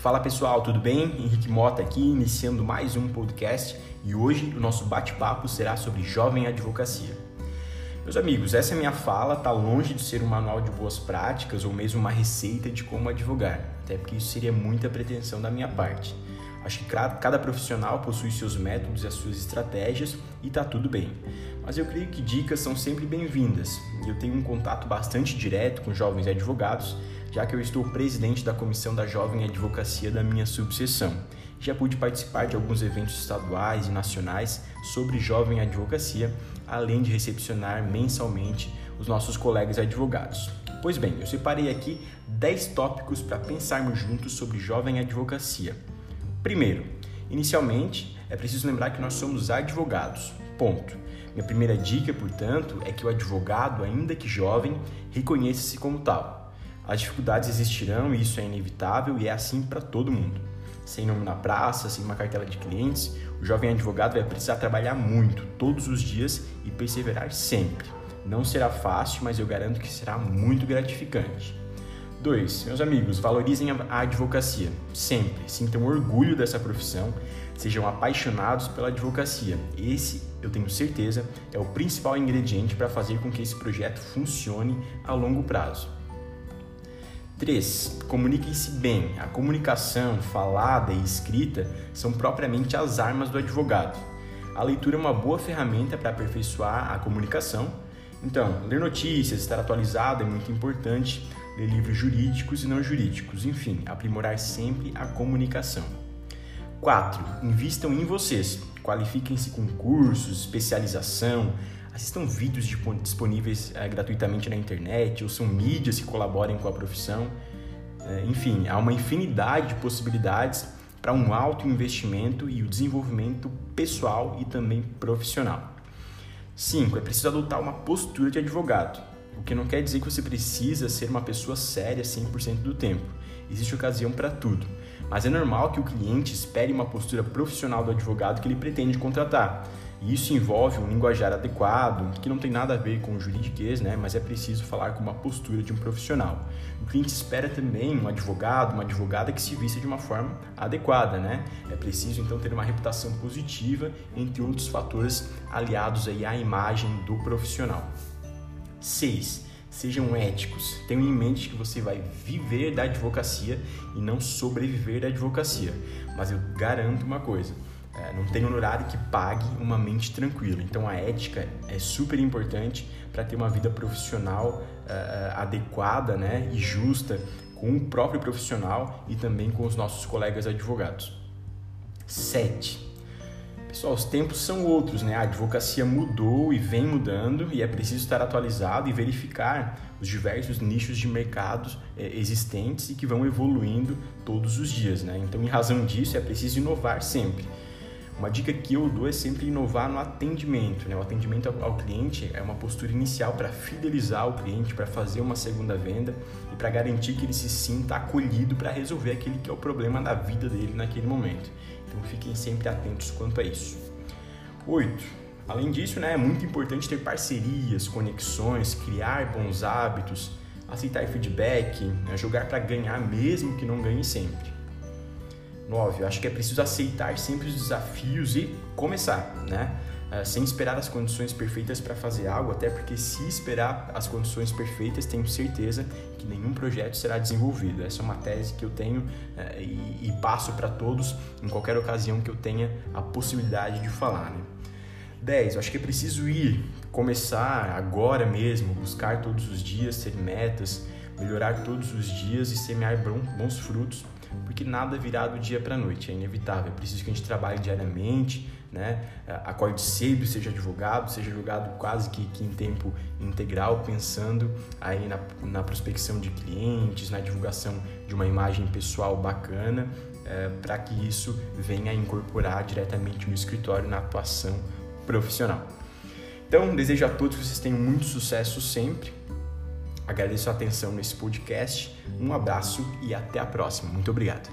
Fala pessoal, tudo bem? Henrique Mota aqui, iniciando mais um podcast e hoje o nosso bate-papo será sobre jovem advocacia. Meus amigos, essa minha fala está longe de ser um manual de boas práticas ou mesmo uma receita de como advogar, até porque isso seria muita pretensão da minha parte. Acho que cada profissional possui seus métodos e as suas estratégias e está tudo bem. Mas eu creio que dicas são sempre bem-vindas eu tenho um contato bastante direto com jovens advogados, já que eu estou presidente da comissão da Jovem Advocacia da minha subseção. Já pude participar de alguns eventos estaduais e nacionais sobre jovem advocacia, além de recepcionar mensalmente os nossos colegas advogados. Pois bem, eu separei aqui 10 tópicos para pensarmos juntos sobre jovem advocacia. Primeiro, inicialmente, é preciso lembrar que nós somos advogados. Ponto. Minha primeira dica, portanto, é que o advogado, ainda que jovem, reconheça-se como tal. As dificuldades existirão e isso é inevitável e é assim para todo mundo. Sem nome na praça, sem uma cartela de clientes, o jovem advogado vai precisar trabalhar muito, todos os dias e perseverar sempre. Não será fácil, mas eu garanto que será muito gratificante. 2. Meus amigos, valorizem a advocacia, sempre. Sintam orgulho dessa profissão, sejam apaixonados pela advocacia. Esse, eu tenho certeza, é o principal ingrediente para fazer com que esse projeto funcione a longo prazo. 3. Comuniquem-se bem. A comunicação falada e escrita são propriamente as armas do advogado. A leitura é uma boa ferramenta para aperfeiçoar a comunicação. Então, ler notícias, estar atualizado é muito importante ler livros jurídicos e não jurídicos, enfim, aprimorar sempre a comunicação. 4. Invistam em vocês. Qualifiquem-se com cursos, especialização, assistam vídeos disponíveis é, gratuitamente na internet, ou são mídias que colaborem com a profissão. É, enfim, há uma infinidade de possibilidades para um alto investimento e o desenvolvimento pessoal e também profissional. 5. É preciso adotar uma postura de advogado. O que não quer dizer que você precisa ser uma pessoa séria 100% do tempo. Existe ocasião para tudo. Mas é normal que o cliente espere uma postura profissional do advogado que ele pretende contratar. E isso envolve um linguajar adequado, que não tem nada a ver com juridiquês, né? mas é preciso falar com uma postura de um profissional. O cliente espera também um advogado, uma advogada que se vista de uma forma adequada. Né? É preciso então ter uma reputação positiva, entre outros fatores aliados aí à imagem do profissional. 6. Sejam éticos. Tenham em mente que você vai viver da advocacia e não sobreviver da advocacia. Mas eu garanto uma coisa: é, não tem honorário que pague uma mente tranquila. Então a ética é super importante para ter uma vida profissional uh, adequada né, e justa com o próprio profissional e também com os nossos colegas advogados. 7 Pessoal, os tempos são outros, né? A advocacia mudou e vem mudando e é preciso estar atualizado e verificar os diversos nichos de mercados é, existentes e que vão evoluindo todos os dias, né? Então, em razão disso, é preciso inovar sempre. Uma dica que eu dou é sempre inovar no atendimento. Né? O atendimento ao cliente é uma postura inicial para fidelizar o cliente, para fazer uma segunda venda e para garantir que ele se sinta acolhido para resolver aquele que é o problema da vida dele naquele momento. Então fiquem sempre atentos quanto a isso. 8. Além disso, né, é muito importante ter parcerias, conexões, criar bons hábitos, aceitar feedback, né, jogar para ganhar mesmo que não ganhe sempre. 9. Eu acho que é preciso aceitar sempre os desafios e começar, né? Uh, sem esperar as condições perfeitas para fazer algo, até porque se esperar as condições perfeitas, tenho certeza que nenhum projeto será desenvolvido. Essa é uma tese que eu tenho uh, e, e, passo para todos em qualquer ocasião que eu tenha a possibilidade de falar. Né? 10. Eu acho que é preciso ir, começar agora mesmo, buscar todos os dias, ter metas, melhorar todos os dias e semear bons frutos, porque nada virá do dia para a noite, é inevitável. É preciso que a gente trabalhe diariamente, né? acorde cedo, seja advogado, seja advogado quase que, que em tempo integral, pensando aí na, na prospecção de clientes, na divulgação de uma imagem pessoal bacana, é, para que isso venha incorporar diretamente no escritório, na atuação profissional. Então, desejo a todos que vocês tenham muito sucesso sempre Agradeço a atenção nesse podcast, um abraço e até a próxima. Muito obrigado.